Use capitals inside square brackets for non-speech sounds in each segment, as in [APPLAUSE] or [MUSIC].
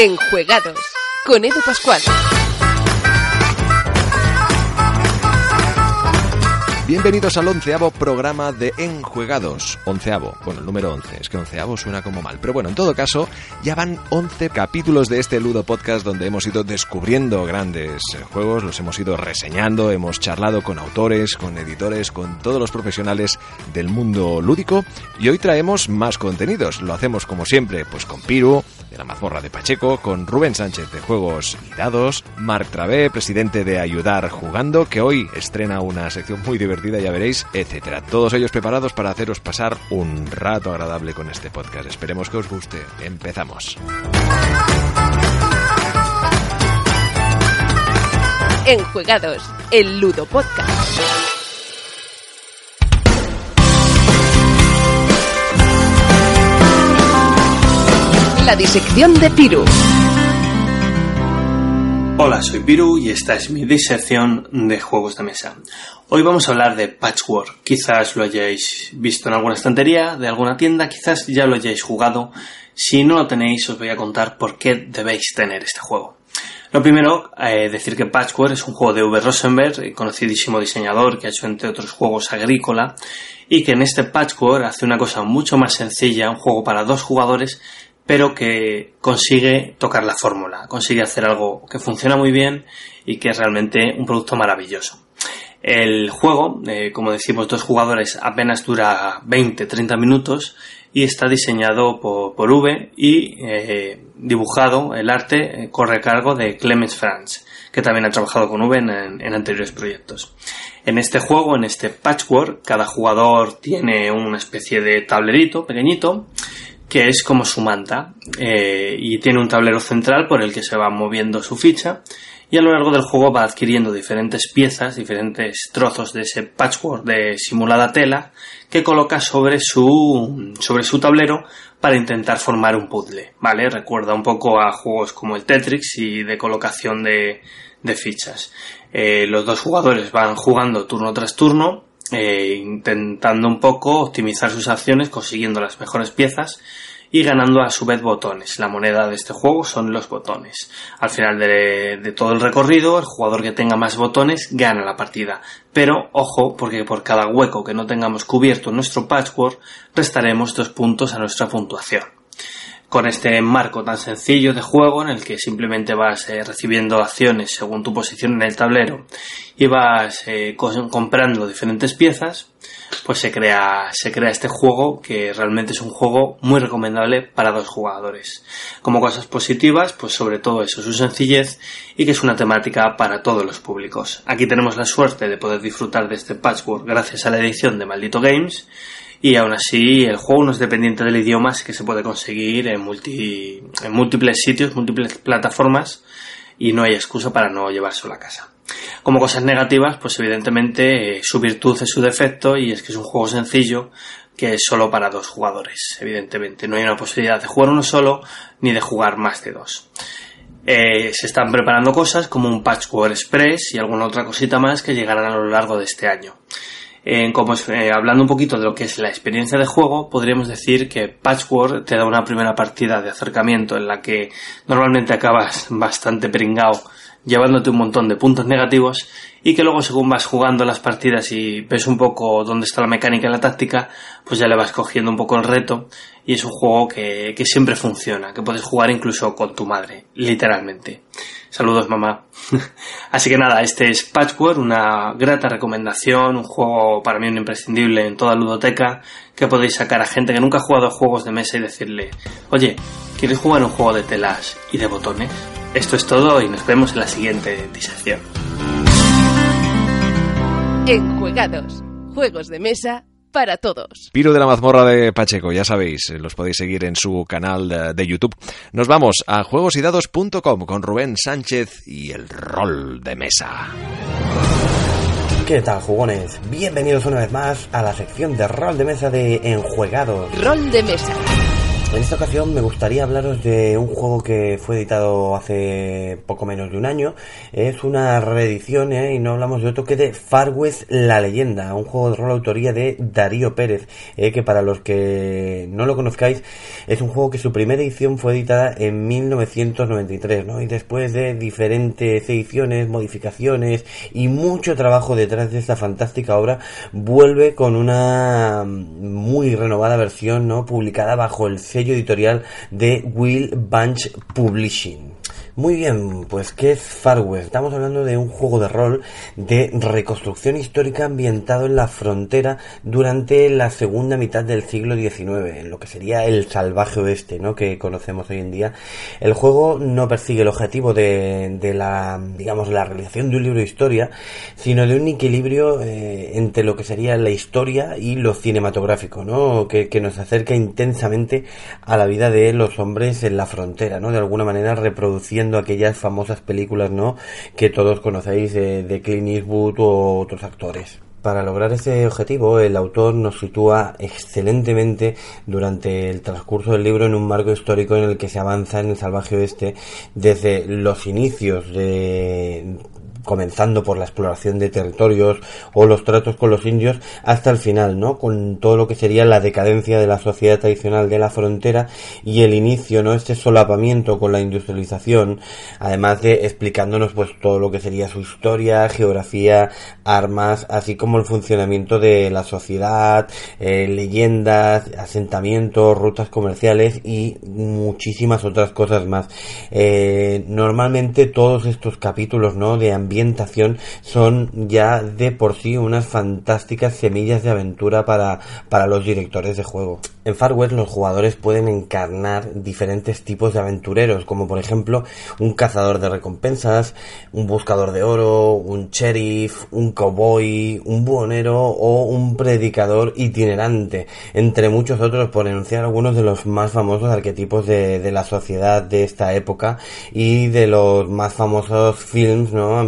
Enjuegados con Edu Pascual. Bienvenidos al onceavo programa de Enjuegados. Onceavo, bueno, el número once. Es que onceavo suena como mal. Pero bueno, en todo caso, ya van once capítulos de este Ludo Podcast donde hemos ido descubriendo grandes juegos, los hemos ido reseñando, hemos charlado con autores, con editores, con todos los profesionales del mundo lúdico. Y hoy traemos más contenidos. Lo hacemos como siempre, pues con Piru, de la mazmorra de Pacheco, con Rubén Sánchez de Juegos y Dados, Marc Travé, presidente de Ayudar Jugando, que hoy estrena una sección muy divertida ya veréis, etcétera. Todos ellos preparados para haceros pasar un rato agradable con este podcast. Esperemos que os guste. Empezamos. Enjuegados, el Ludo Podcast. La disección de Piru. Hola, soy Piru y esta es mi disección de juegos de mesa. Hoy vamos a hablar de Patchwork. Quizás lo hayáis visto en alguna estantería de alguna tienda, quizás ya lo hayáis jugado. Si no lo tenéis, os voy a contar por qué debéis tener este juego. Lo primero, eh, decir que Patchwork es un juego de Uwe Rosenberg, conocidísimo diseñador que ha hecho entre otros juegos agrícola, y que en este Patchwork hace una cosa mucho más sencilla, un juego para dos jugadores, pero que consigue tocar la fórmula, consigue hacer algo que funciona muy bien y que es realmente un producto maravilloso. El juego, eh, como decimos, dos jugadores apenas dura 20-30 minutos y está diseñado por, por V y eh, dibujado, el arte eh, corre a cargo de Clemens Franz, que también ha trabajado con V en, en, anteriores proyectos. En este juego, en este patchwork, cada jugador tiene una especie de tablerito pequeñito que es como su manta eh, y tiene un tablero central por el que se va moviendo su ficha y a lo largo del juego va adquiriendo diferentes piezas, diferentes trozos de ese patchwork de simulada tela que coloca sobre su, sobre su tablero para intentar formar un puzzle, ¿vale? Recuerda un poco a juegos como el Tetris y de colocación de, de fichas. Eh, los dos jugadores van jugando turno tras turno, eh, intentando un poco optimizar sus acciones, consiguiendo las mejores piezas y ganando a su vez botones. La moneda de este juego son los botones. Al final de, todo el recorrido, el jugador que tenga más botones gana la partida. Pero ojo, porque por cada hueco que no tengamos cubierto en nuestro patchwork, restaremos dos puntos a nuestra puntuación con este marco tan sencillo de juego en el que simplemente vas eh, recibiendo acciones según tu posición en el tablero y vas eh, comprando diferentes piezas, pues se crea, se crea este juego que realmente es un juego muy recomendable para dos jugadores. Como cosas positivas, pues sobre todo eso, su sencillez y que es una temática para todos los públicos. Aquí tenemos la suerte de poder disfrutar de este patchwork gracias a la edición de Maldito Games y aún así el juego no es dependiente del idioma, así que se puede conseguir en, multi, en múltiples sitios, múltiples plataformas y no hay excusa para no llevárselo a casa. Como cosas negativas, pues evidentemente eh, su virtud es su defecto y es que es un juego sencillo que es solo para dos jugadores, evidentemente. No hay una posibilidad de jugar uno solo ni de jugar más de dos. Eh, se están preparando cosas como un Patchwork Express y alguna otra cosita más que llegarán a lo largo de este año. Como eh, hablando un poquito de lo que es la experiencia de juego, podríamos decir que Patchwork te da una primera partida de acercamiento en la que normalmente acabas bastante pringado llevándote un montón de puntos negativos y que luego según vas jugando las partidas y ves un poco dónde está la mecánica y la táctica, pues ya le vas cogiendo un poco el reto y es un juego que, que siempre funciona, que puedes jugar incluso con tu madre, literalmente. Saludos mamá. [LAUGHS] Así que nada, este es Patchwork, una grata recomendación, un juego para mí un imprescindible en toda ludoteca, que podéis sacar a gente que nunca ha jugado juegos de mesa y decirle, oye, ¿quieres jugar un juego de telas y de botones? Esto es todo y nos vemos en la siguiente disección. Enjuegados, juegos de mesa para todos. Piro de la mazmorra de Pacheco, ya sabéis, los podéis seguir en su canal de, de YouTube. Nos vamos a juegosydados.com con Rubén Sánchez y el rol de mesa. ¿Qué tal, jugones? Bienvenidos una vez más a la sección de rol de mesa de Enjuegados. Rol de mesa. En esta ocasión me gustaría hablaros de un juego que fue editado hace poco menos de un año. Es una reedición ¿eh? y no hablamos de otro que de Far West La Leyenda, un juego de rol autoría de Darío Pérez, ¿eh? que para los que no lo conozcáis es un juego que su primera edición fue editada en 1993, ¿no? Y después de diferentes ediciones, modificaciones y mucho trabajo detrás de esta fantástica obra, vuelve con una muy renovada versión, ¿no? Publicada bajo el editorial de Will Bunch Publishing. Muy bien, pues ¿qué es Far West? Estamos hablando de un juego de rol de reconstrucción histórica ambientado en la frontera durante la segunda mitad del siglo XIX, en lo que sería el salvaje oeste, ¿no? Que conocemos hoy en día. El juego no persigue el objetivo de, de la, digamos, la realización de un libro de historia, sino de un equilibrio eh, entre lo que sería la historia y lo cinematográfico, ¿no? Que, que nos acerca intensamente a la vida de los hombres en la frontera, ¿no? De alguna manera reproduciendo aquellas famosas películas, ¿no? Que todos conocéis de, de Clint Eastwood o otros actores. Para lograr ese objetivo, el autor nos sitúa excelentemente durante el transcurso del libro en un marco histórico en el que se avanza en el salvaje oeste desde los inicios de comenzando por la exploración de territorios o los tratos con los indios hasta el final, ¿no? Con todo lo que sería la decadencia de la sociedad tradicional de la frontera y el inicio, ¿no? Este solapamiento con la industrialización, además de explicándonos pues todo lo que sería su historia, geografía, armas, así como el funcionamiento de la sociedad, eh, leyendas, asentamientos, rutas comerciales y muchísimas otras cosas más. Eh, normalmente todos estos capítulos, ¿no? De ambiente son ya de por sí unas fantásticas semillas de aventura para, para los directores de juego. En Far West los jugadores pueden encarnar diferentes tipos de aventureros, como por ejemplo un cazador de recompensas, un buscador de oro, un sheriff, un cowboy, un buhonero o un predicador itinerante, entre muchos otros por enunciar algunos de los más famosos arquetipos de, la sociedad de esta época y de los más famosos films ¿no?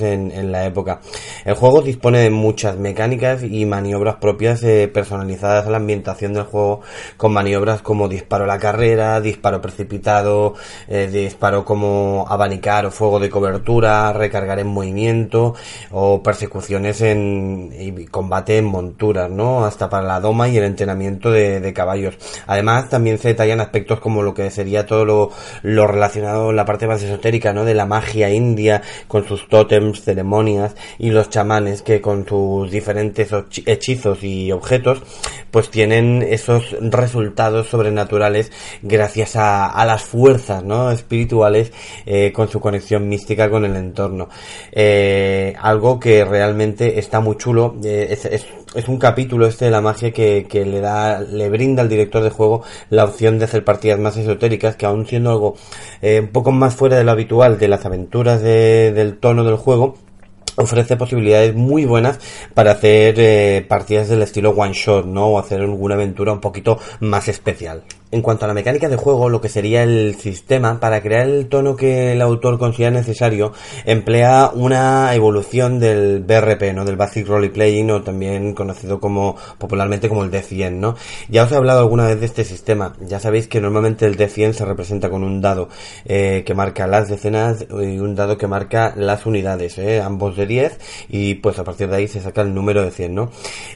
En, la época. El juego dispone de muchas mecánicas y maniobras propias eh, personalizadas a la ambientación del juego con maniobras como disparo a la carrera, disparo precipitado, eh, disparo como abanicar o fuego de cobertura, recargar en movimiento o persecuciones en y combate en monturas, ¿no? Hasta para la doma y el entrenamiento de, caballos. Además, también se detallan aspectos como lo que sería todo lo, lo relacionado la parte más esotérica, ¿no? De la magia india con sus tótems, ceremonias y los chamanes que con sus diferentes hechizos y objetos pues tienen esos resultados sobrenaturales gracias a, las fuerzas ¿no? espirituales eh, con su conexión mística con el entorno. Eh, algo que realmente está muy chulo. Eh, es, un capítulo este de la magia que, le da, le brinda al director de juego la opción de hacer partidas más esotéricas, que aún siendo algo un poco más fuera de lo habitual de las aventuras de, del tono del juego, ofrece posibilidades muy buenas para hacer eh, partidas del estilo one shot, ¿no? O hacer alguna aventura un poquito más especial. En cuanto a la mecánica de juego, lo que sería el sistema, para crear el tono que el autor considera necesario, emplea una evolución del BRP, ¿no? Del Basic Role Playing, o también conocido como, popularmente como el D100, ¿no? Ya os he hablado alguna vez de este sistema. Ya sabéis que normalmente el D100 se representa con un dado eh, que marca las decenas y un dado que marca las unidades, ¿eh? Ambos de 10, y pues a partir de ahí se saca el número de 100, ¿no?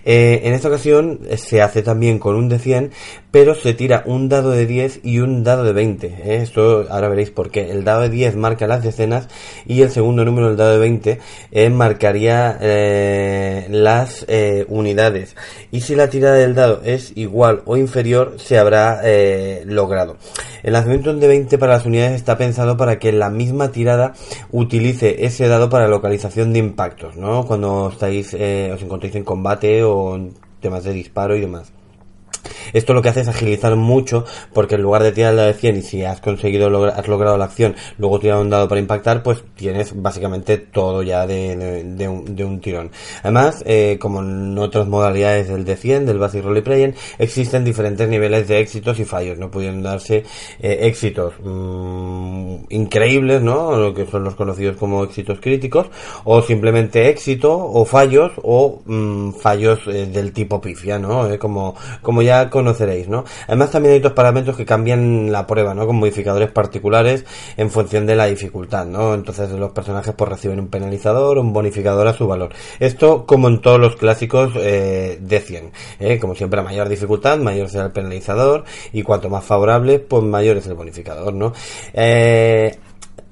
Eh, en esta ocasión se hace también con un D100, pero se tira un dado de 10 y un dado de 20. ¿eh? Esto ahora veréis por qué. El dado de 10 marca las decenas y el segundo número, el dado de 20, eh, marcaría eh, las unidades. Y si la tirada del dado es igual o inferior, se habrá logrado. El lanzamiento de 20 para las unidades está pensado para que la misma tirada utilice ese dado para localización de impactos, ¿no? Cuando estáis, os encontréis en combate o en temas de disparo y demás. Esto lo que hace es agilizar mucho porque en lugar de tirar dado de 100 y si has conseguido, has logrado la acción, luego tirar un dado para impactar, pues tienes básicamente todo ya de, de, de, un, de un, tirón. Además, eh, como en otras modalidades del D100, del Basic Role Playing, existen diferentes niveles de éxitos y fallos, ¿no? Pueden darse eh, éxitos mmm, increíbles, ¿no? Lo que son los conocidos como éxitos críticos, o simplemente éxito, o fallos, o mmm, fallos eh, del tipo pifia, ¿no? Como, como ya conoceréis, ¿no? Además también hay otros parámetros que cambian la prueba, ¿no? Con modificadores particulares en función de la dificultad, ¿no? Entonces los personajes pues reciben un penalizador, un bonificador a su valor. Esto como en todos los clásicos eh, de 100, ¿eh? Como siempre a mayor dificultad, mayor será el penalizador y cuanto más favorable, pues mayor es el bonificador, ¿no? Eh,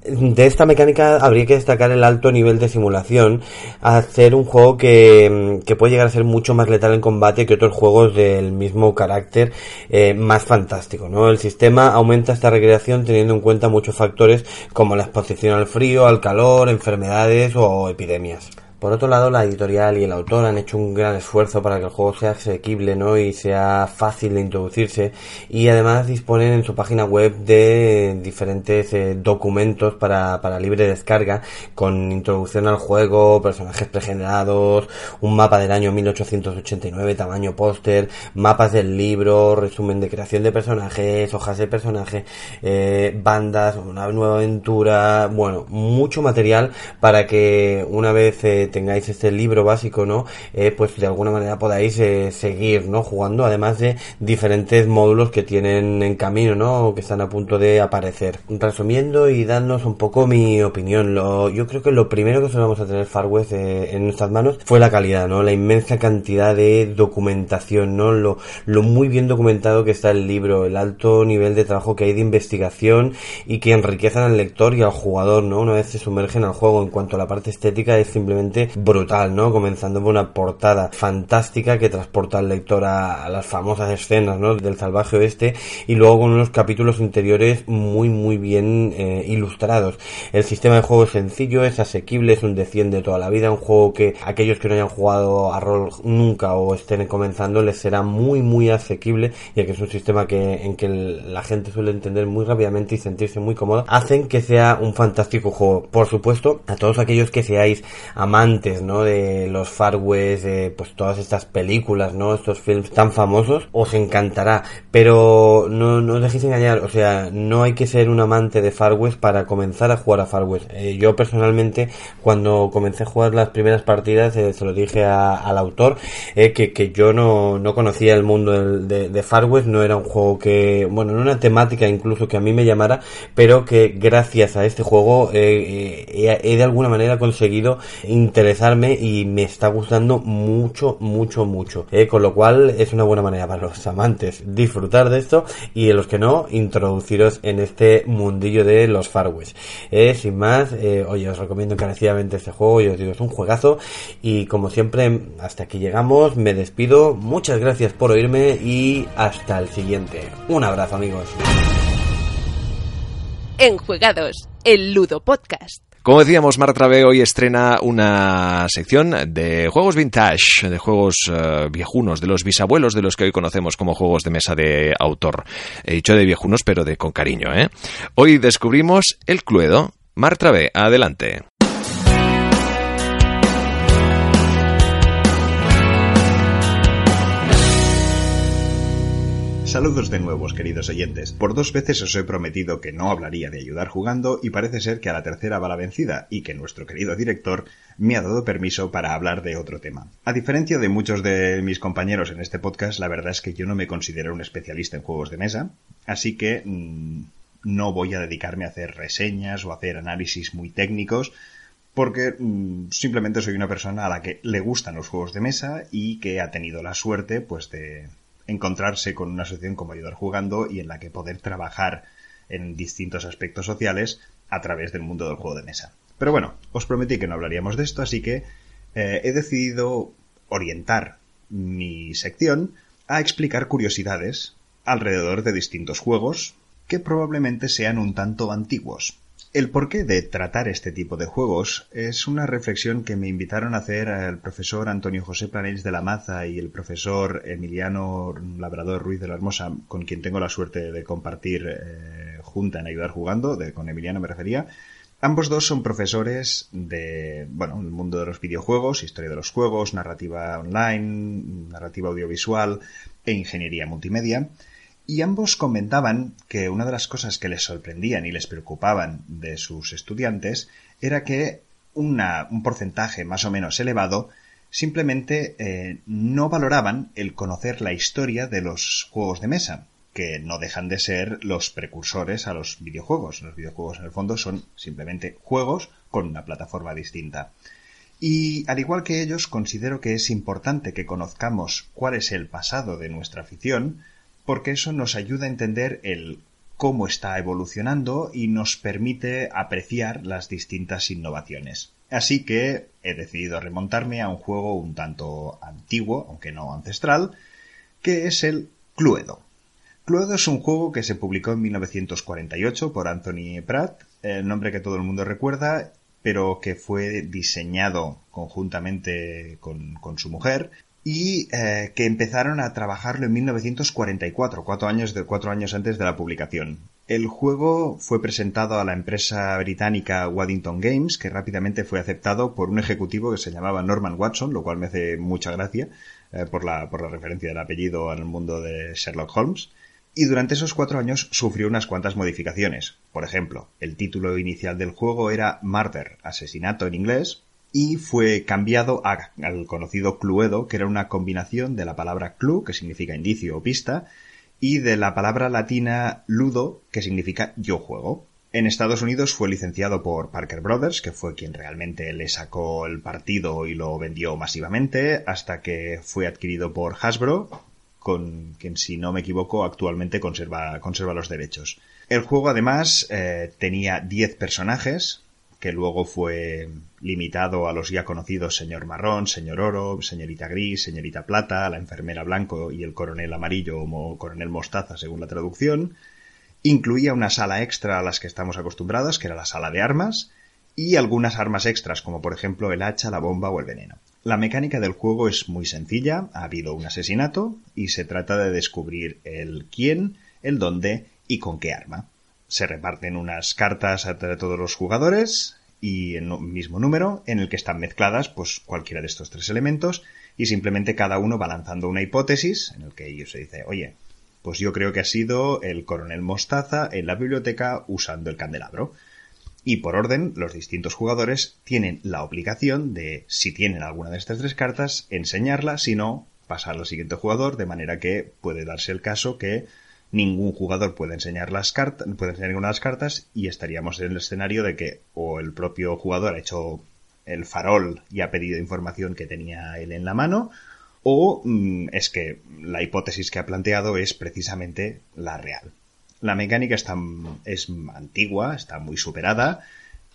de esta mecánica habría que destacar el alto nivel de simulación, hacer un juego que, que, puede llegar a ser mucho más letal en combate que otros juegos del mismo carácter eh, más fantástico. ¿no? El sistema aumenta esta recreación teniendo en cuenta muchos factores como la exposición al frío, al calor, enfermedades o epidemias. Por otro lado, la editorial y el autor han hecho un gran esfuerzo para que el juego sea asequible ¿no? y sea fácil de introducirse y además disponen en su página web de diferentes eh, documentos para, para libre descarga con introducción al juego, personajes pregenerados, un mapa del año 1889 tamaño póster, mapas del libro, resumen de creación de personajes, hojas de personaje, eh, bandas, una nueva aventura, bueno, mucho material para que una vez eh, tengáis este libro básico, ¿no? Eh, pues de alguna manera podáis eh, seguir, ¿no? Jugando, además de diferentes módulos que tienen en camino, ¿no? O que están a punto de aparecer. Resumiendo y dándonos un poco mi opinión, lo, yo creo que lo primero que vamos a tener Far West eh, en nuestras manos fue la calidad, ¿no? La inmensa cantidad de documentación, ¿no? Lo, lo muy bien documentado que está el libro, el alto nivel de trabajo que hay de investigación y que enriquecen al lector y al jugador, ¿no? Una vez se sumergen al juego en cuanto a la parte estética es simplemente brutal, ¿no? Comenzando con una portada fantástica que transporta al lector a, las famosas escenas, ¿no? Del salvaje oeste y luego con unos capítulos interiores muy, muy bien eh, ilustrados. El sistema de juego es sencillo, es asequible, es un decien de toda la vida, un juego que aquellos que no hayan jugado a rol nunca o estén comenzando les será muy, muy asequible, ya que es un sistema que, en que la gente suele entender muy rápidamente y sentirse muy cómoda, hacen que sea un fantástico juego. Por supuesto, a todos aquellos que seáis amantes ¿no? De los Far West, de pues todas estas películas, ¿no? Estos films tan famosos, os encantará. Pero no, no os dejéis engañar, o sea, no hay que ser un amante de Far West para comenzar a jugar a Far West. Eh, yo personalmente, cuando comencé a jugar las primeras partidas, eh, se lo dije al autor, eh, que, que yo no, no conocía el mundo de, de, Far West, no era un juego que, bueno, no una temática incluso que a mí me llamara, pero que gracias a este juego he de alguna manera conseguido interesarme y me está gustando mucho, mucho, mucho. Eh, con lo cual es una buena manera para los amantes disfrutar de esto y los que no, introduciros en este mundillo de los Far West. Eh, sin más, eh, oye, os recomiendo encarecidamente este juego y os digo, es un juegazo y como siempre, hasta aquí llegamos, me despido, muchas gracias por oírme y hasta el siguiente. Un abrazo amigos. Enjuegados, el Ludo Podcast. Como decíamos, Martrave hoy estrena una sección de juegos vintage, de juegos uh, viejunos, de los bisabuelos de los que hoy conocemos como juegos de mesa de autor. He dicho de viejunos, pero de con cariño, ¿eh? Hoy descubrimos el Cluedo. Martrave, adelante. Saludos de nuevos, queridos oyentes. Por dos veces os he prometido que no hablaría de ayudar jugando y parece ser que a la tercera va la vencida y que nuestro querido director me ha dado permiso para hablar de otro tema. A diferencia de muchos de mis compañeros en este podcast, la verdad es que yo no me considero un especialista en juegos de mesa, así que mmm, no voy a dedicarme a hacer reseñas o hacer análisis muy técnicos, porque mmm, simplemente soy una persona a la que le gustan los juegos de mesa y que ha tenido la suerte pues de encontrarse con una asociación como Ayudar Jugando y en la que poder trabajar en distintos aspectos sociales a través del mundo del juego de mesa. Pero bueno, os prometí que no hablaríamos de esto, así que eh, he decidido orientar mi sección a explicar curiosidades alrededor de distintos juegos que probablemente sean un tanto antiguos. El porqué de tratar este tipo de juegos es una reflexión que me invitaron a hacer el profesor Antonio José Planells de la Maza y el profesor Emiliano Labrador Ruiz de la Hermosa, con quien tengo la suerte de compartir eh, junta en Ayudar Jugando, de, con Emiliano me refería. Ambos dos son profesores de, bueno, el mundo de los videojuegos, historia de los juegos, narrativa online, narrativa audiovisual e ingeniería multimedia y ambos comentaban que una de las cosas que les sorprendían y les preocupaban de sus estudiantes era que un porcentaje más o menos elevado simplemente eh, no valoraban el conocer la historia de los juegos de mesa, que no dejan de ser los precursores a los videojuegos. Los videojuegos en el fondo son simplemente juegos con una plataforma distinta. Y al igual que ellos, considero que es importante que conozcamos cuál es el pasado de nuestra afición, porque eso nos ayuda a entender el cómo está evolucionando y nos permite apreciar las distintas innovaciones. Así que he decidido remontarme a un juego un tanto antiguo, aunque no ancestral, que es el Cluedo. Cluedo es un juego que se publicó en 1948 por Anthony Pratt, el nombre que todo el mundo recuerda, pero que fue diseñado conjuntamente con, su mujer y eh, que empezaron a trabajarlo en 1944, cuatro años, antes de la publicación. El juego fue presentado a la empresa británica Waddington Games, que rápidamente fue aceptado por un ejecutivo que se llamaba Norman Watson, lo cual me hace mucha gracia eh, por, la, por la referencia del apellido al mundo de Sherlock Holmes y durante esos cuatro años sufrió unas cuantas modificaciones. Por ejemplo, el título inicial del juego era Murder, asesinato en inglés, y fue cambiado al conocido Cluedo, que era una combinación de la palabra clue, que significa indicio o pista, y de la palabra latina ludo, que significa yo juego. En Estados Unidos fue licenciado por Parker Brothers, que fue quien realmente le sacó el partido y lo vendió masivamente, hasta que fue adquirido por Hasbro, con quien, si no me equivoco, actualmente conserva, conserva los derechos. El juego, además, eh, tenía 10 personajes, que luego fue limitado a los ya conocidos señor marrón, señor oro, señorita gris, señorita plata, la enfermera blanco y el coronel amarillo o coronel mostaza según la traducción. Incluía una sala extra a las que estamos acostumbrados, que era la sala de armas, y algunas armas extras, como por ejemplo el hacha, la bomba o el veneno. La mecánica del juego es muy sencilla, ha habido un asesinato y se trata de descubrir el quién, el dónde y con qué arma. Se reparten unas cartas entre todos los jugadores y un mismo número en el que están mezcladas pues cualquiera de estos tres elementos y simplemente cada uno va lanzando una hipótesis en el que ellos se dice, oye, pues yo creo que ha sido el coronel Mostaza en la biblioteca usando el candelabro y por orden los distintos jugadores tienen la obligación de, si tienen alguna de estas tres cartas, enseñarla, si no, pasar al siguiente jugador, de manera que puede darse el caso que ningún jugador puede enseñar las cartas, puede enseñar ninguna de las cartas y estaríamos en el escenario de que o el propio jugador ha hecho el farol y ha pedido información que tenía él en la mano, o mm, es que la hipótesis que ha planteado es precisamente la real. La mecánica está, es antigua, está muy superada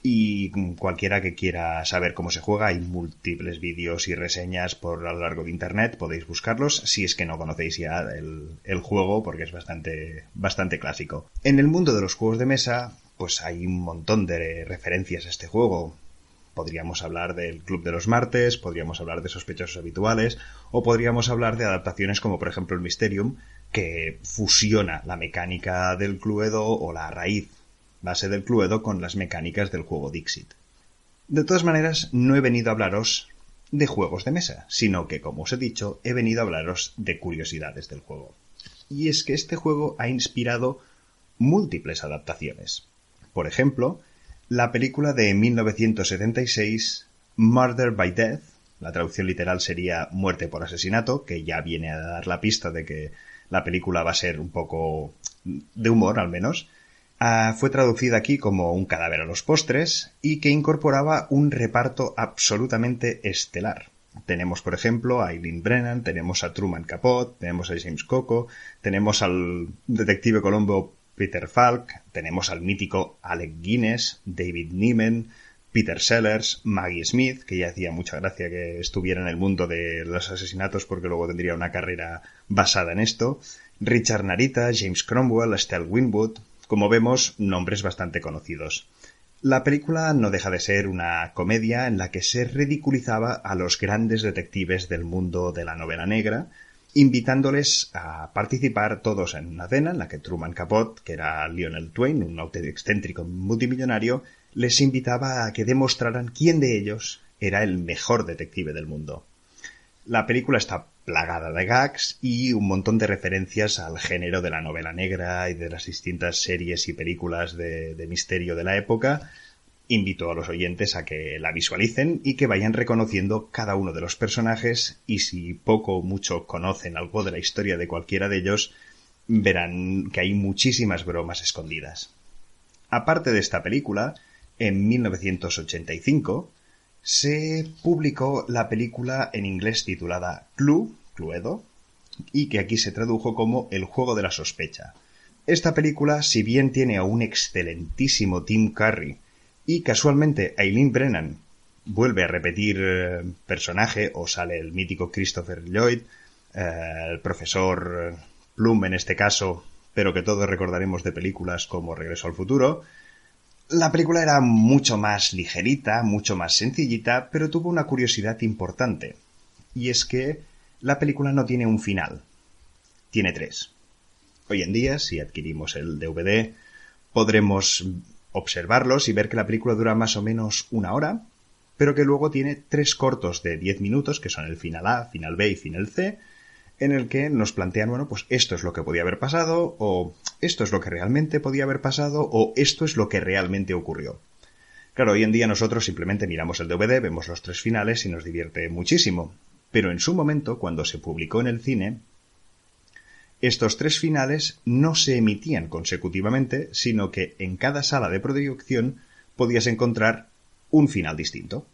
y cualquiera que quiera saber cómo se juega, hay múltiples vídeos y reseñas por a lo largo de internet, podéis buscarlos si es que no conocéis ya el, el, juego porque es bastante, bastante clásico. En el mundo de los juegos de mesa, pues hay un montón de referencias a este juego. Podríamos hablar del Club de los Martes, podríamos hablar de sospechosos habituales, o podríamos hablar de adaptaciones como por ejemplo el Mysterium, que fusiona la mecánica del Cluedo o la raíz base del Cluedo con las mecánicas del juego Dixit. De todas maneras, no he venido a hablaros de juegos de mesa, sino que, como os he dicho, he venido a hablaros de curiosidades del juego. Y es que este juego ha inspirado múltiples adaptaciones. Por ejemplo, la película de 1976 Murder by Death, la traducción literal sería muerte por asesinato, que ya viene a dar la pista de que la película va a ser un poco de humor al menos, ah, fue traducida aquí como Un cadáver a los postres y que incorporaba un reparto absolutamente estelar. Tenemos, por ejemplo, a Eileen Brennan, tenemos a Truman Capote, tenemos a James Coco, tenemos al detective colombo Peter Falk, tenemos al mítico Alec Guinness, David Niven, Peter Sellers, Maggie Smith, que ya hacía mucha gracia que estuviera en el mundo de los asesinatos porque luego tendría una carrera basada en esto, Richard Narita, James Cromwell, Estelle Winwood, como vemos, nombres bastante conocidos. La película no deja de ser una comedia en la que se ridiculizaba a los grandes detectives del mundo de la novela negra, invitándoles a participar todos en una cena en la que Truman Capote, que era Lionel Twain, un auténtico excéntrico multimillonario, les invitaba a que demostraran quién de ellos era el mejor detective del mundo. La película está plagada de gags y un montón de referencias al género de la novela negra y de las distintas series y películas de, misterio de la época, invito a los oyentes a que la visualicen y que vayan reconociendo cada uno de los personajes y si poco o mucho conocen algo de la historia de cualquiera de ellos, verán que hay muchísimas bromas escondidas. Aparte de esta película, en 1985 se publicó la película en inglés titulada Clue, Cluedo, y que aquí se tradujo como El juego de la sospecha. Esta película, si bien tiene a un excelentísimo Tim Curry y casualmente Eileen Brennan vuelve a repetir eh, personaje o sale el mítico Christopher Lloyd, eh, el profesor Plum en este caso, pero que todos recordaremos de películas como Regreso al futuro, la película era mucho más ligerita, mucho más sencillita, pero tuvo una curiosidad importante. Y es que la película no tiene un final. Tiene tres. Hoy en día, si adquirimos el DVD, podremos observarlos y ver que la película dura más o menos una hora, pero que luego tiene tres cortos de diez minutos, que son el final A, final B y final C, en el que nos plantean, bueno, pues esto es lo que podía haber pasado, o esto es lo que realmente podía haber pasado, o esto es lo que realmente ocurrió. Claro, hoy en día nosotros simplemente miramos el DVD, vemos los tres finales y nos divierte muchísimo. Pero en su momento, cuando se publicó en el cine, estos tres finales no se emitían consecutivamente, sino que en cada sala de producción podías encontrar un final distinto.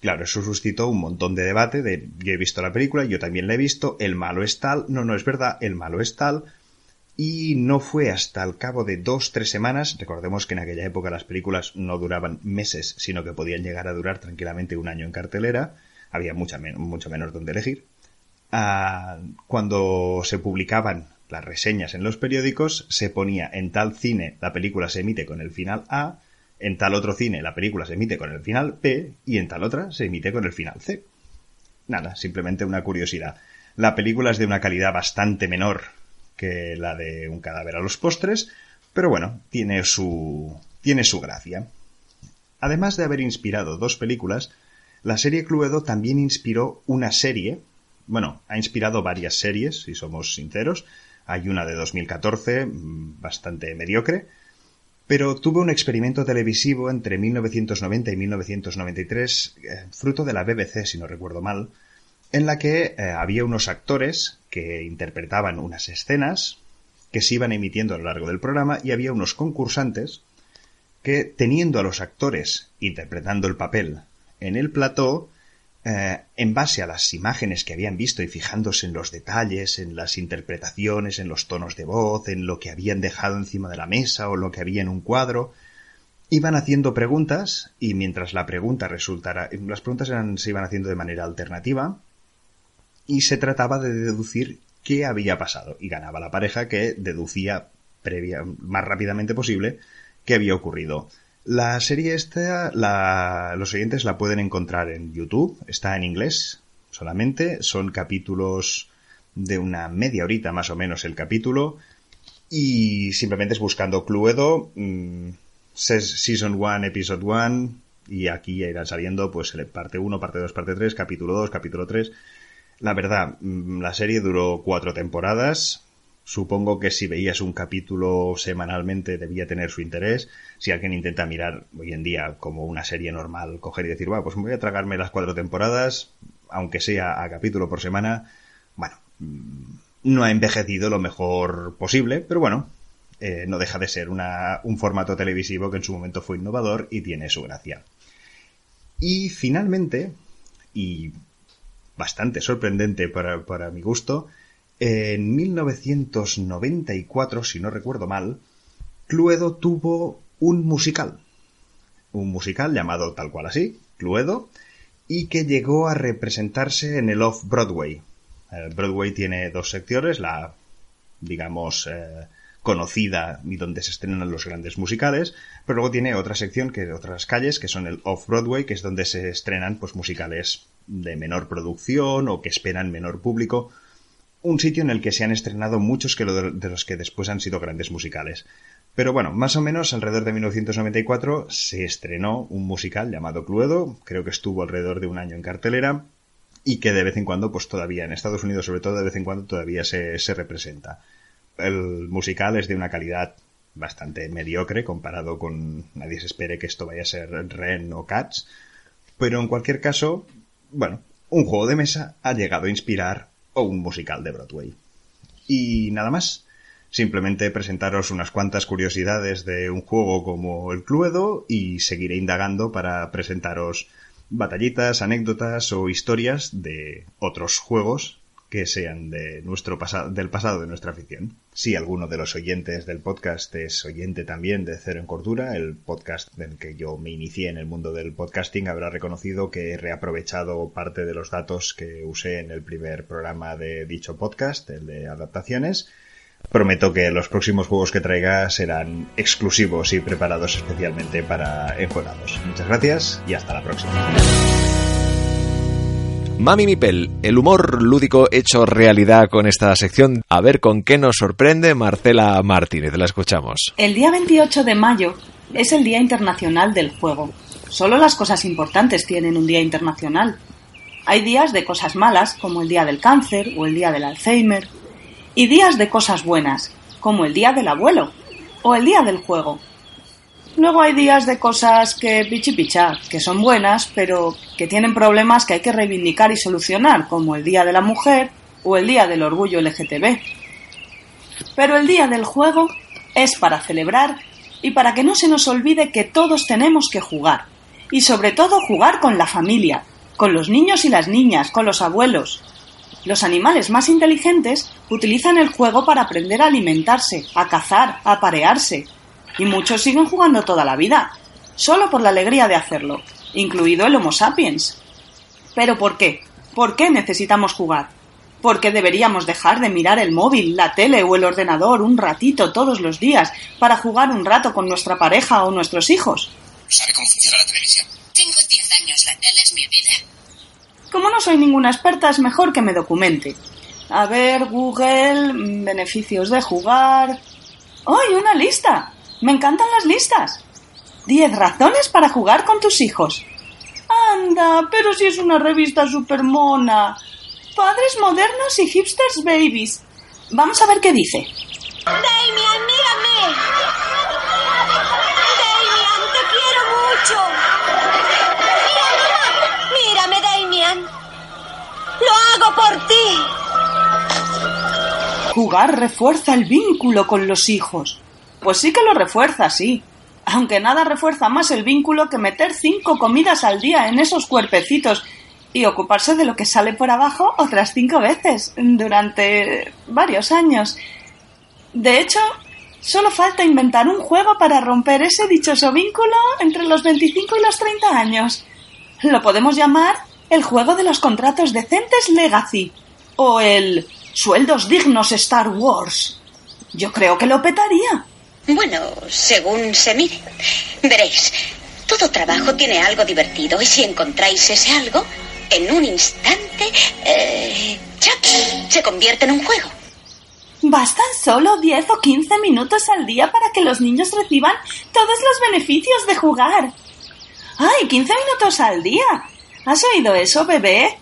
Claro, eso suscitó un montón de debate de yo he visto la película, yo también la he visto, el malo es tal, no, no es verdad, el malo es tal. Y no fue hasta el cabo de dos, tres semanas, recordemos que en aquella época las películas no duraban meses, sino que podían llegar a durar tranquilamente un año en cartelera, había mucha mucho menos donde elegir. Cuando se publicaban las reseñas en los periódicos, se ponía en tal cine la película se emite con el final A, en tal otro cine la película se emite con el final P y en tal otra se emite con el final C. Nada, simplemente una curiosidad. La película es de una calidad bastante menor que la de un cadáver a los postres, pero bueno, tiene su tiene su gracia. Además de haber inspirado dos películas, la serie Cluedo también inspiró una serie, bueno, ha inspirado varias series, si somos sinceros. Hay una de 2014, mm, bastante mediocre, pero tuvo un experimento televisivo entre 1990 y 1993, eh, fruto de la BBC, si no recuerdo mal, en la que eh, había unos actores que interpretaban unas escenas que se iban emitiendo a lo largo del programa y había unos concursantes que, teniendo a los actores interpretando el papel en el plató, eh, en base a las imágenes que habían visto y fijándose en los detalles, en las interpretaciones, en los tonos de voz, en lo que habían dejado encima de la mesa o lo que había en un cuadro, iban haciendo preguntas y mientras la pregunta resultara, las preguntas se iban haciendo de manera alternativa y se trataba de deducir qué había pasado y ganaba la pareja que deducía más rápidamente posible qué había ocurrido. La serie esta, los oyentes la pueden encontrar en YouTube, está en inglés solamente, son capítulos de una media horita más o menos el capítulo y simplemente es buscando Cluedo, mm, Season 1, Episode 1 y aquí ya irán saliendo pues parte 1, parte 2, parte 3, capítulo 2, capítulo 3. La verdad, mm, la serie duró cuatro temporadas, Supongo que si veías un capítulo semanalmente debía tener su interés. Si alguien intenta mirar hoy en día como una serie normal, coger y decir, bueno, pues voy a tragarme las cuatro temporadas, aunque sea a capítulo por semana, bueno, mm, no ha envejecido lo mejor posible, pero bueno, eh, no deja de ser un formato televisivo que en su momento fue innovador y tiene su gracia. Y finalmente, y bastante sorprendente para, para mi gusto, en 1994, si no recuerdo mal, Cluedo tuvo un musical. Un musical llamado tal cual así, Cluedo, y que llegó a representarse en el Off-Broadway. El Broadway tiene dos secciones, la, digamos, eh, conocida y donde se estrenan los grandes musicales, pero luego tiene otra sección, que otras calles, que son el Off-Broadway, que es donde se estrenan pues musicales de menor producción o que esperan menor público un sitio en el que se han estrenado muchos que de los que después han sido grandes musicales. Pero bueno, más o menos alrededor de 1994 se estrenó un musical llamado Cluedo, creo que estuvo alrededor de un año en cartelera y que de vez en cuando, pues todavía en Estados Unidos sobre todo, de vez en cuando todavía se, se representa. El musical es de una calidad bastante mediocre comparado con nadie se espere que esto vaya a ser Ren o Cats. Pero en cualquier caso, bueno, un juego de mesa ha llegado a inspirar o un musical de Broadway. Y nada más. Simplemente presentaros unas cuantas curiosidades de un juego como el Cluedo y seguiré indagando para presentaros batallitas, anécdotas o historias de otros juegos que sean del pasado de nuestra afición. Si alguno de los oyentes del podcast es oyente también de Cero en Cordura, el podcast del que yo me inicié en el mundo del podcasting, habrá reconocido que he reaprovechado parte de los datos que usé en el primer programa de dicho podcast, el de adaptaciones. Prometo que los próximos juegos que traiga serán exclusivos y preparados especialmente para enjuegados. Muchas gracias y hasta la próxima. Mami Mipel, el humor lúdico hecho realidad con esta sección. A ver con qué nos sorprende Marcela Martínez. La escuchamos. El día 28 de mayo es el Día Internacional del Juego. Solo las cosas importantes tienen un día internacional. Hay días de cosas malas, como el Día del Cáncer o el Día del Alzheimer, y días de cosas buenas, como el Día del Abuelo o el Día del Juego. Luego hay días de cosas que pichipicha, que son buenas, pero que tienen problemas que hay que reivindicar y solucionar, como el Día de la Mujer o el Día del Orgullo LGTB. Pero el Día del Juego es para celebrar y para que no se nos olvide que todos tenemos que jugar. Y sobre todo jugar con la familia, con los niños y las niñas, con los abuelos. Los animales más inteligentes utilizan el juego para aprender a alimentarse, a cazar, a parearse, y muchos siguen jugando toda la vida, solo por la alegría de hacerlo, incluido el Homo sapiens. ¿Pero por qué? ¿Por qué necesitamos jugar? ¿Por qué deberíamos dejar de mirar el móvil, la tele o el ordenador un ratito todos los días para jugar un rato con nuestra pareja o nuestros hijos? ¿Sabe cómo funciona la televisión? Tengo 10 años, la tele es mi vida. Como no soy ninguna experta, es mejor que me documente. A ver, Google, mm, beneficios de jugar. ¡Ay, una lista! Me encantan las listas. Diez razones para jugar con tus hijos. Anda, pero si es una revista super mona. Padres modernos y hipsters babies. Vamos a ver qué dice. Damian, mírame. Damian, te quiero mucho. Mira, mírame, Damian. Lo hago por ti. Jugar refuerza el vínculo con los hijos. Pues sí que lo refuerza, sí. Aunque nada refuerza más el vínculo que meter cinco comidas al día en esos cuerpecitos y ocuparse de lo que sale por abajo otras cinco veces durante varios años. De hecho, solo falta inventar un juego para romper ese dichoso vínculo entre los 25 y los 30 años. Lo podemos llamar el juego de los contratos decentes Legacy o el sueldos dignos Star Wars. Yo creo que lo petaría. Bueno, según se mire. Veréis, todo trabajo tiene algo divertido y si encontráis ese algo, en un instante, eh, se convierte en un juego. Bastan solo 10 o 15 minutos al día para que los niños reciban todos los beneficios de jugar. ¡Ay, 15 minutos al día! ¿Has oído eso, bebé?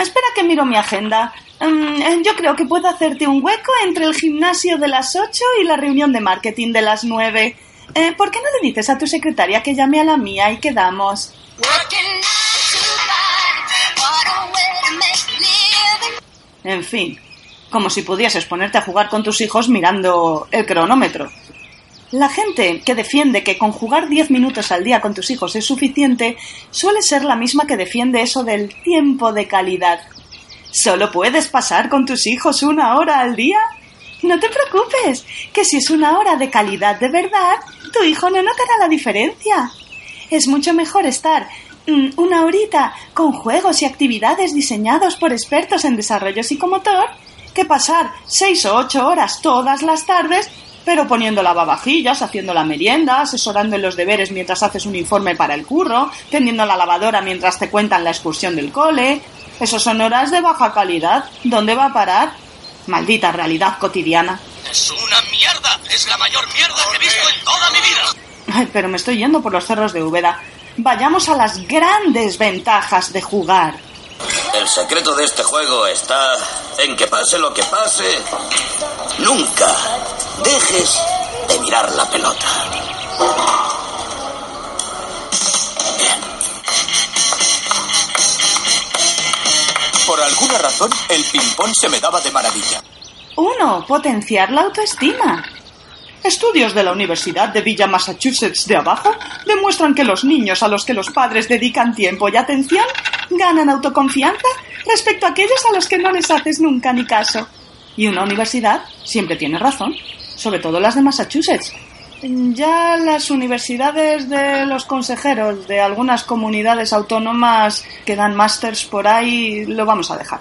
Espera que miro mi agenda. Mm, yo creo que puedo hacerte un hueco entre el gimnasio de las 8 y la reunión de marketing de las 9. Eh, ¿Por qué no le dices a tu secretaria que llame a la mía y quedamos? En fin, como si pudieses ponerte a jugar con tus hijos mirando el cronómetro. La gente que defiende que con jugar 10 minutos al día con tus hijos es suficiente suele ser la misma que defiende eso del tiempo de calidad. ¿Solo puedes pasar con tus hijos una hora al día? No te preocupes, que si es una hora de calidad de verdad, tu hijo no notará la diferencia. Es mucho mejor estar mm, una horita con juegos y actividades diseñados por expertos en desarrollo psicomotor que pasar seis o ocho horas todas las tardes pero poniendo lavavajillas, haciendo la merienda, asesorando en los deberes mientras haces un informe para el curro, tendiendo la lavadora mientras te cuentan la excursión del cole. Esos son horas de baja calidad. ¿Dónde va a parar? Maldita realidad cotidiana. Es una mierda. Es la mayor mierda que he visto en toda mi vida. Ay, pero me estoy yendo por los cerros de Úbeda. Vayamos a las grandes ventajas de jugar. El secreto de este juego está en que pase lo que pase, nunca dejes de mirar la pelota. Por alguna razón, el ping-pong se me daba de maravilla. 1. Potenciar la autoestima. Estudios de la Universidad de Villa Massachusetts de abajo demuestran que los niños a los que los padres dedican tiempo y atención ganan autoconfianza respecto a aquellos a los que no les haces nunca ni caso. Y una universidad siempre tiene razón, sobre todo las de Massachusetts. Ya las universidades de los consejeros de algunas comunidades autónomas que dan másters por ahí lo vamos a dejar.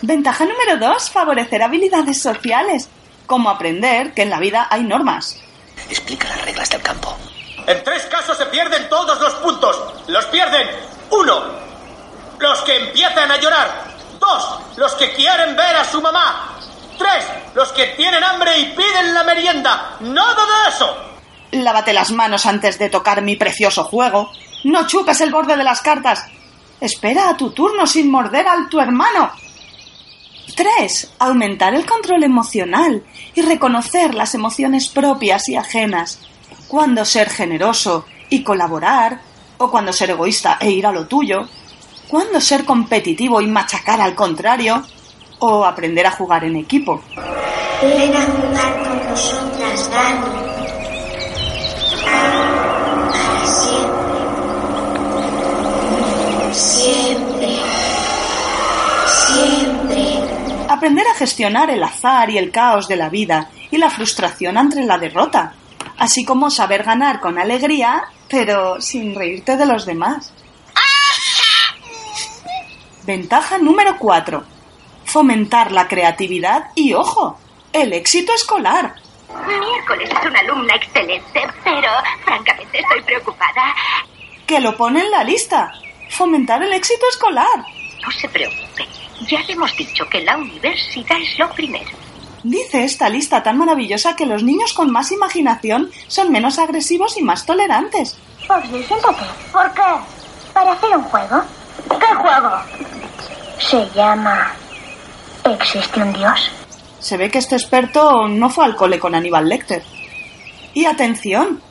Ventaja número 2, favorecer habilidades sociales, como aprender que en la vida hay normas. Explica las reglas del campo. En tres casos se pierden todos los puntos. Los pierden. Uno, los que empiezan a llorar. Dos, los que quieren ver a su mamá. Tres, los que tienen hambre y piden la merienda. Nada de eso. Lávate las manos antes de tocar mi precioso juego. No chupes el borde de las cartas. Espera a tu turno sin morder al tu hermano. 3. Aumentar el control emocional y reconocer las emociones propias y ajenas. Cuando ser generoso y colaborar, o cuando ser egoísta e ir a lo tuyo. Cuando ser competitivo y machacar al contrario, o aprender a jugar en equipo. Ven a jugar con nosotras, Dani. Para siempre. Siempre. Siempre. Aprender a gestionar el azar y el caos de la vida y la frustración ante la derrota, así como saber ganar con alegría, pero sin reírte de los demás. Ventaja número 4. Fomentar la creatividad y, ojo, el éxito escolar. Miércoles es una alumna excelente, pero francamente estoy preocupada. Que lo pone en la lista. Fomentar el éxito escolar. No se preocupe. Ya le hemos dicho que la universidad es lo primero. Dice esta lista tan maravillosa que los niños con más imaginación son menos agresivos y más tolerantes. Oye, siéntate. ¿Por qué? Para hacer un juego. ¿Qué juego? Se llama... ¿Existe un dios? Se ve que este experto no fue al cole con Aníbal Lecter. Y atención,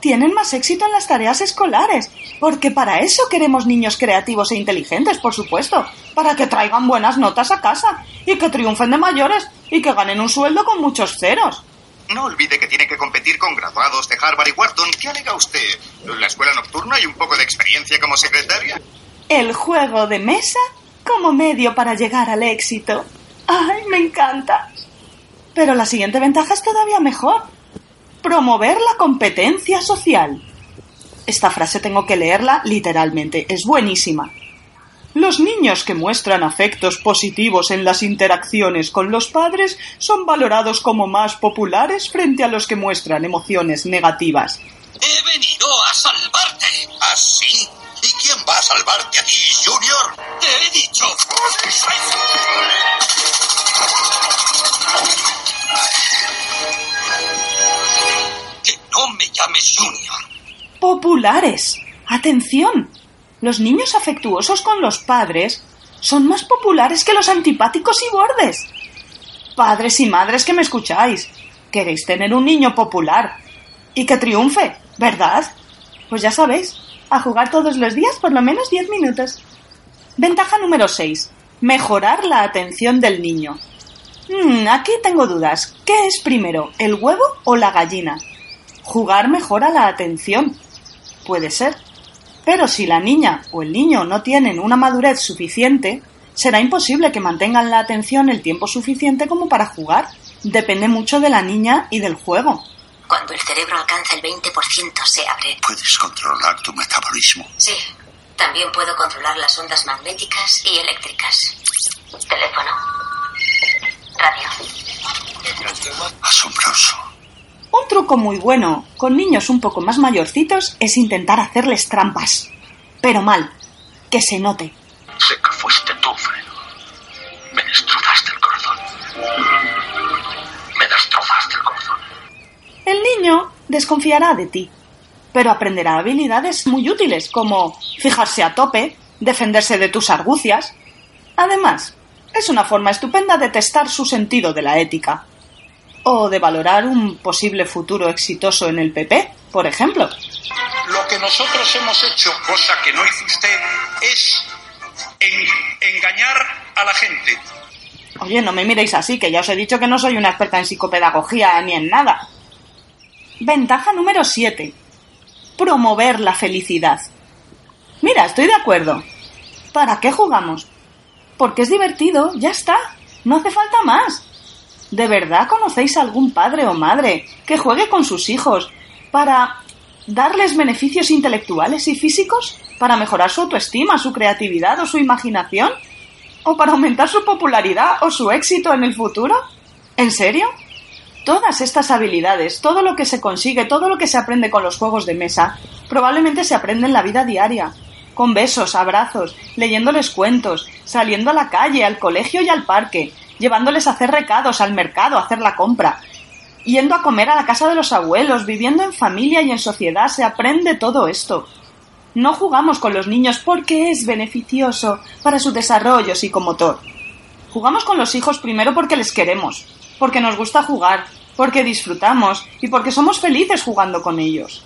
tienen más éxito en las tareas escolares, porque para eso queremos niños creativos e inteligentes, por supuesto, para que traigan buenas notas a casa y que triunfen de mayores y que ganen un sueldo con muchos ceros. No olvide que tiene que competir con graduados de Harvard y Wharton. ¿Qué alega usted? ¿La escuela nocturna y un poco de experiencia como secretaria? El juego de mesa como medio para llegar al éxito. ¡Ay, me encanta! Pero la siguiente ventaja es todavía mejor. Promover la competencia social. Esta frase tengo que leerla literalmente. Es buenísima. Los niños que muestran afectos positivos en las interacciones con los padres son valorados como más populares frente a los que muestran emociones negativas. He venido a salvarte. ¿Ah, sí? ¿Y quién va a salvarte a ti, Junior? Te he dicho. Que no me llames Junior. Populares. Atención. Los niños afectuosos con los padres son más populares que los antipáticos y bordes. Padres y madres que me escucháis, queréis tener un niño popular y que triunfe, ¿verdad? Pues ya sabéis, a jugar todos los días por lo menos 10 minutos. Ventaja número 6. Mejorar la atención del niño. Hmm, aquí tengo dudas. ¿Qué es primero, el huevo o la gallina? Jugar mejora la atención. Puede ser. Pero si la niña o el niño no tienen una madurez suficiente, será imposible que mantengan la atención el tiempo suficiente como para jugar. Depende mucho de la niña y del juego. Cuando el cerebro alcanza el 20% se abre. Puedes controlar tu metabolismo. Sí. También puedo controlar las ondas magnéticas y eléctricas. Teléfono. Radio. Asombroso. Un truco muy bueno con niños un poco más mayorcitos es intentar hacerles trampas. Pero mal. Que se note. Sé que fuiste tú, Fredo. El niño desconfiará de ti, pero aprenderá habilidades muy útiles como fijarse a tope, defenderse de tus argucias. Además, es una forma estupenda de testar su sentido de la ética. o de valorar un posible futuro exitoso en el PP, por ejemplo. Lo que nosotros hemos hecho, cosa que no hizo usted, es engañar a la gente. Oye, no me miréis así, que ya os he dicho que no soy una experta en psicopedagogía ni en nada. Ventaja número 7. Promover la felicidad. Mira, estoy de acuerdo. ¿Para qué jugamos? Porque es divertido, ya está. No hace falta más. ¿De verdad conocéis a algún padre o madre que juegue con sus hijos para darles beneficios intelectuales y físicos? ¿Para mejorar su autoestima, su creatividad o su imaginación? ¿O para aumentar su popularidad o su éxito en el futuro? ¿En serio? Todas estas habilidades, todo lo que se consigue, todo lo que se aprende con los juegos de mesa, probablemente se aprende en la vida diaria, con besos, abrazos, leyéndoles cuentos, saliendo a la calle, al colegio y al parque, llevándoles a hacer recados, al mercado, a hacer la compra, yendo a comer a la casa de los abuelos, viviendo en familia y en sociedad, se aprende todo esto. No jugamos con los niños porque es beneficioso para su desarrollo psicomotor. Jugamos con los hijos primero porque les queremos, porque nos gusta jugar, porque disfrutamos y porque somos felices jugando con ellos.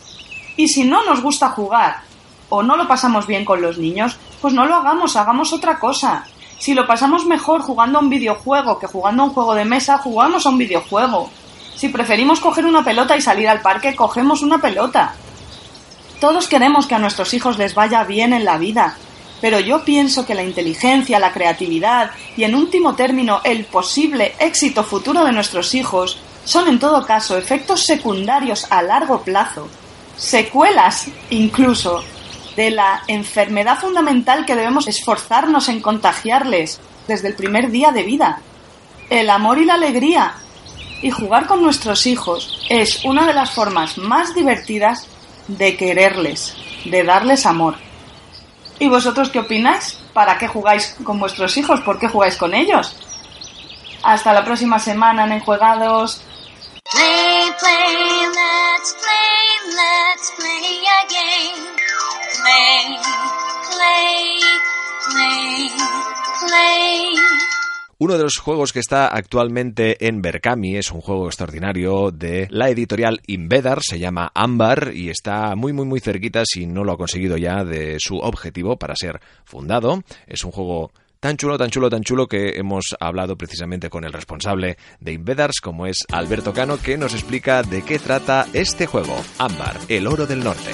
Y si no nos gusta jugar o no lo pasamos bien con los niños, pues no lo hagamos, hagamos otra cosa. Si lo pasamos mejor jugando a un videojuego que jugando a un juego de mesa, jugamos a un videojuego. Si preferimos coger una pelota y salir al parque, cogemos una pelota. Todos queremos que a nuestros hijos les vaya bien en la vida, pero yo pienso que la inteligencia, la creatividad y, en último término, el posible éxito futuro de nuestros hijos son, en todo caso, efectos secundarios a largo plazo, secuelas incluso, de la enfermedad fundamental que debemos esforzarnos en contagiarles desde el primer día de vida, el amor y la alegría. Y jugar con nuestros hijos es una de las formas más divertidas de quererles, de darles amor. ¿Y vosotros qué opináis? ¿Para qué jugáis con vuestros hijos? ¿Por qué jugáis con ellos? Hasta la próxima semana en Enjuegados. Play, play, let's play, let's play again. Play, play, play, play. Uno de los juegos que está actualmente en Berkami es un juego extraordinario de la editorial Invedar, se llama Ámbar y está muy muy muy cerquita, si no lo ha conseguido ya, de su objetivo para ser fundado. Es un juego tan chulo, tan chulo, tan chulo que hemos hablado precisamente con el responsable de Invedars, como es Alberto Cano, que nos explica de qué trata este juego, Ámbar, el oro del norte.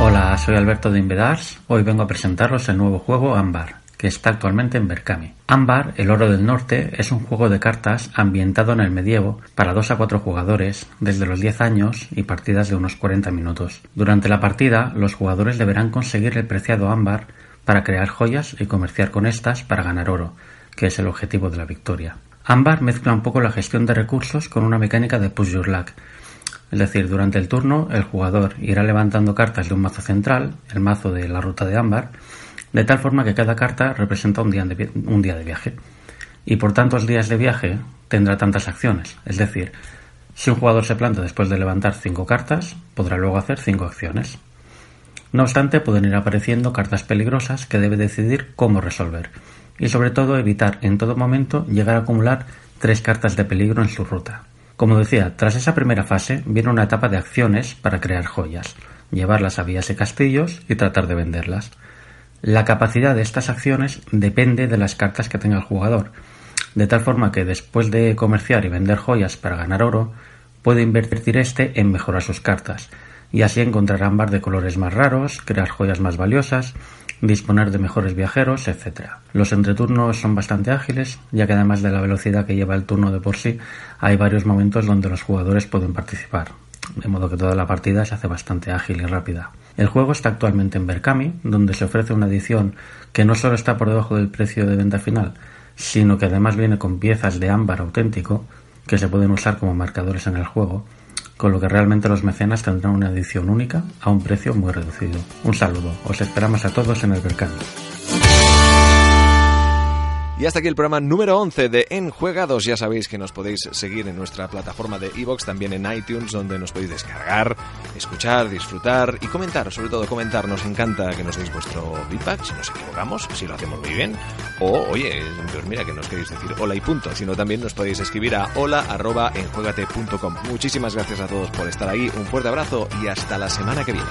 Hola, soy Alberto de Invedars. Hoy vengo a presentaros el nuevo juego Ámbar que está actualmente en Berkami. Ámbar, el oro del norte, es un juego de cartas ambientado en el medievo para 2 a 4 jugadores desde los 10 años y partidas de unos 40 minutos. Durante la partida, los jugadores deberán conseguir el preciado ámbar para crear joyas y comerciar con estas para ganar oro, que es el objetivo de la victoria. Ámbar mezcla un poco la gestión de recursos con una mecánica de push your luck. Es decir, durante el turno el jugador irá levantando cartas de un mazo central, el mazo de la ruta de ámbar, de tal forma que cada carta representa un día, de, un día de viaje. Y por tantos días de viaje tendrá tantas acciones. Es decir, si un jugador se planta después de levantar cinco cartas, podrá luego hacer cinco acciones. No obstante, pueden ir apareciendo cartas peligrosas que debe decidir cómo resolver. Y sobre todo evitar en todo momento llegar a acumular tres cartas de peligro en su ruta. Como decía, tras esa primera fase viene una etapa de acciones para crear joyas, llevarlas a vías y castillos y tratar de venderlas. La capacidad de estas acciones depende de las cartas que tenga el jugador, de tal forma que después de comerciar y vender joyas para ganar oro, puede invertir este en mejorar sus cartas, y así encontrar ámbar de colores más raros, crear joyas más valiosas, disponer de mejores viajeros, etc. Los entreturnos son bastante ágiles, ya que además de la velocidad que lleva el turno de por sí, hay varios momentos donde los jugadores pueden participar, de modo que toda la partida se hace bastante ágil y rápida. El juego está actualmente en Berkami, donde se ofrece una edición que no solo está por debajo del precio de venta final, sino que además viene con piezas de ámbar auténtico que se pueden usar como marcadores en el juego, con lo que realmente los mecenas tendrán una edición única a un precio muy reducido. Un saludo, os esperamos a todos en el Berkami. Y hasta aquí el programa número 11 de Enjuegados. Ya sabéis que nos podéis seguir en nuestra plataforma de iVoox, también en iTunes, donde nos podéis descargar, escuchar, disfrutar y comentar. Sobre todo comentar, nos encanta que nos deis vuestro feedback, si nos equivocamos, si lo hacemos muy bien. O, oye, pues mira, que nos queréis decir hola y punto. Sino también nos podéis escribir a hola.enjuegate.com. Muchísimas gracias a todos por estar ahí, un fuerte abrazo y hasta la semana que viene.